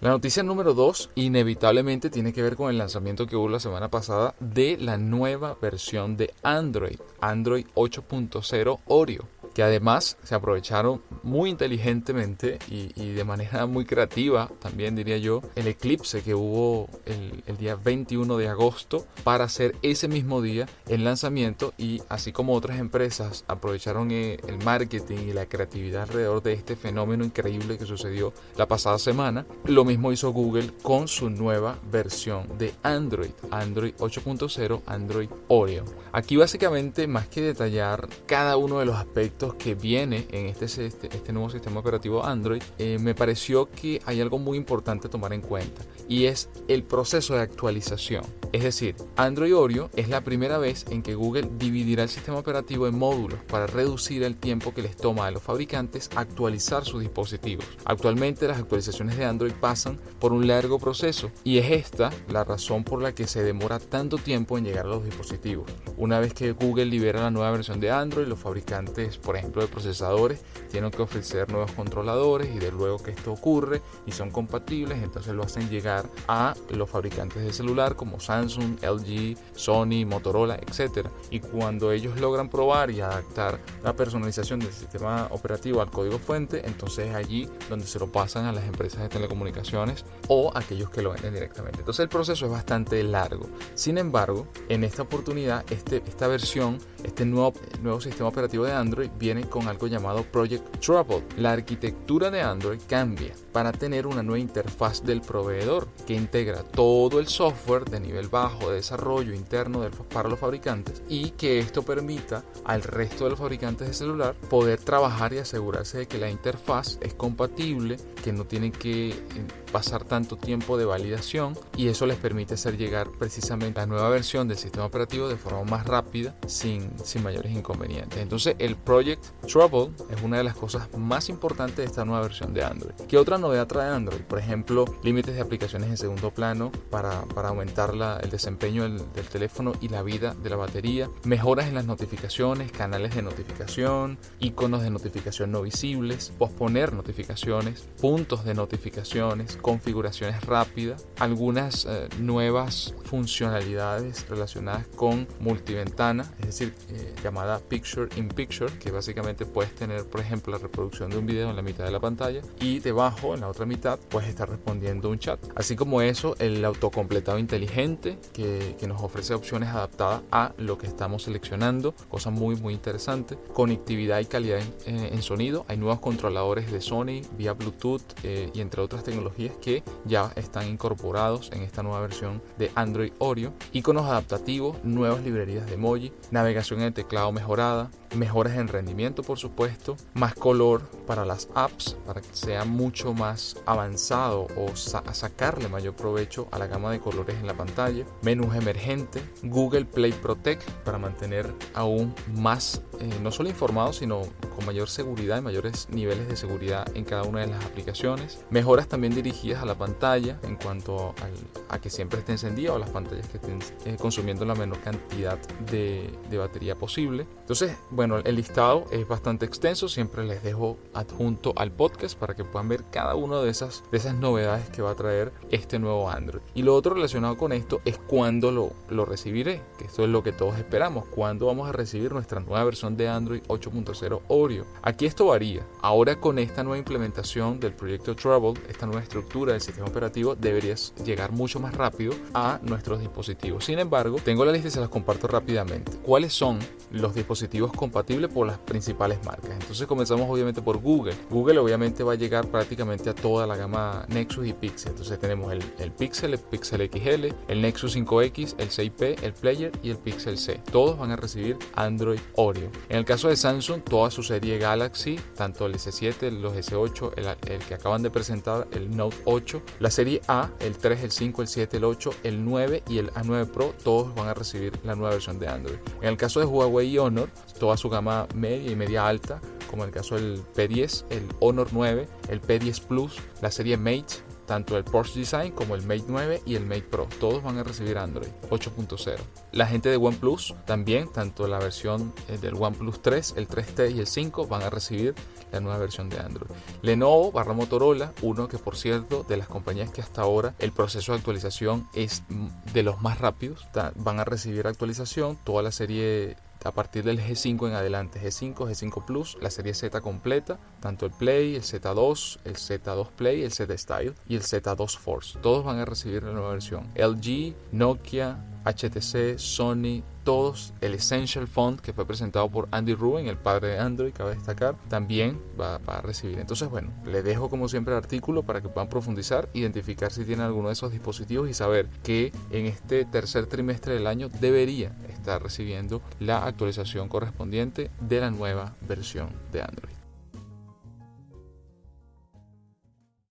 La noticia número 2 inevitablemente tiene que ver con el lanzamiento que hubo la semana pasada de la nueva versión de Android, Android 8.0 Oreo que además se aprovecharon muy inteligentemente y, de manera muy creativa, también diría yo, el eclipse que hubo el, el, día 21 de agosto para hacer ese mismo día el lanzamiento y así como otras empresas aprovecharon eh, el marketing y la creatividad alrededor de este fenómeno increíble que sucedió la pasada semana, lo mismo hizo Google con su nueva versión de Android, Android 8.0, Android Oreo. Aquí básicamente más que detallar cada uno de los aspectos que viene en este, este, este nuevo sistema operativo Android, eh, me pareció que hay algo muy importante a tomar en cuenta y es el proceso de actualización. Es decir, Android Oreo es la primera vez en que Google dividirá el sistema operativo en módulos para reducir el tiempo que les toma a los fabricantes actualizar sus dispositivos. Actualmente las actualizaciones de Android pasan por un largo proceso y es esta la razón por la que se demora tanto tiempo en llegar a los dispositivos. Una vez que Google libera la nueva versión de Android, los fabricantes por ejemplo de procesadores, tienen que ofrecer nuevos controladores y de luego que esto ocurre y son compatibles, entonces lo hacen llegar a los fabricantes de celular como Samsung, LG, Sony, Motorola, etc. Y cuando ellos logran probar y adaptar la personalización del sistema operativo al código fuente, entonces es allí donde se lo pasan a las empresas de telecomunicaciones o aquellos que lo venden directamente. Entonces el proceso es bastante largo. Sin embargo, en esta oportunidad, este, esta versión, este nuevo, nuevo sistema operativo de Android viene con algo llamado Project Trouble. La arquitectura de Android cambia para tener una nueva interfaz del proveedor que integra todo el software de nivel bajo de desarrollo interno para los fabricantes y que esto permita al resto de los fabricantes de celular poder trabajar y asegurarse de que la interfaz es compatible, que no tienen que pasar tanto tiempo de validación y eso les permite hacer llegar precisamente la nueva versión del sistema operativo de forma más rápida sin, sin mayores inconvenientes. Entonces el Project Trouble es una de las cosas más importantes de esta nueva versión de Android. ¿Qué otra novedad trae Android? Por ejemplo, límites de aplicaciones en segundo plano para, para aumentar la, el desempeño del, del teléfono y la vida de la batería, mejoras en las notificaciones, canales de notificación, iconos de notificación no visibles, posponer notificaciones, puntos de notificaciones, configuraciones rápidas, algunas eh, nuevas funcionalidades relacionadas con multiventana, es decir, eh, llamada Picture in Picture, que básicamente puedes tener, por ejemplo, la reproducción de un video en la mitad de la pantalla y debajo, en la otra mitad, puedes estar respondiendo un chat. Así como eso, el autocompletado inteligente que, que nos ofrece opciones adaptadas a lo que estamos seleccionando, cosa muy, muy interesante. Conectividad y calidad en, eh, en sonido. Hay nuevos controladores de Sony vía Bluetooth y entre otras tecnologías que ya están incorporados en esta nueva versión de Android Oreo, iconos adaptativos, nuevas librerías de emoji, navegación en el teclado mejorada, mejoras en rendimiento por supuesto, más color para las apps para que sea mucho más avanzado o sacarle mayor provecho a la gama de colores en la pantalla, menús emergente, Google Play Protect para mantener aún más eh, no solo informados sino con mayor seguridad y mayores niveles de seguridad en cada una de las aplicaciones, mejoras también dirigidas a la pantalla en cuanto a que siempre esté encendida o las pantallas que estén eh, consumiendo la menor cantidad de, de batería posible. Entonces, bueno, el listado es bastante extenso, siempre les dejo adjunto al podcast para que puedan ver cada una de esas, de esas novedades que va a traer este nuevo Android. Y lo otro relacionado con esto es cuándo lo, lo recibiré, que esto es lo que todos esperamos, cuándo vamos a recibir nuestra nueva versión de Android 8.0 Oreo. Aquí esto varía. Ahora con esta nueva implementación del proyecto Trouble, esta nueva estructura del sistema operativo debería llegar mucho más rápido a nuestros dispositivos. Sin embargo, tengo la lista y se las comparto rápidamente. ¿Cuáles son los dispositivos compatibles por las principales marcas. Entonces comenzamos obviamente por Google. Google obviamente va a llegar prácticamente a toda la gama Nexus y Pixel. Entonces tenemos el, el Pixel, el Pixel XL, el Nexus 5X, el 6P, el Player y el Pixel C. Todos van a recibir Android Oreo. En el caso de Samsung, toda su serie Galaxy, tanto el S7, los S8, el, el que acaban de presentar, el Note 8, la serie A, el 3, el 5, el 7, el 8, el 9 y el A9 Pro, todos van a recibir la nueva versión de Android. En el caso de Huawei y Honor, toda su gama media y media alta, como el caso del P10, el Honor 9, el P10 Plus, la serie Mate tanto el Porsche Design como el Mate 9 y el Mate Pro. Todos van a recibir Android 8.0. La gente de OnePlus también, tanto la versión eh, del OnePlus 3, el 3T y el 5 van a recibir la nueva versión de Android. Lenovo barra Motorola, uno que por cierto de las compañías que hasta ahora el proceso de actualización es de los más rápidos, van a recibir actualización, toda la serie a partir del G5 en adelante, G5, G5 Plus, la serie Z completa, tanto el Play, el Z2, el Z2 Play, el Z Style y el Z2 Force. Todos van a recibir la nueva versión. LG, Nokia, HTC, Sony, todos, el Essential Font que fue presentado por Andy Rubin, el padre de Android, cabe destacar, también va, a recibir. Entonces, bueno, le dejo como siempre el artículo para que puedan profundizar, identificar si tienen alguno de esos dispositivos y saber que en este tercer trimestre del año debería estar recibiendo la actualización correspondiente de la nueva versión de Android.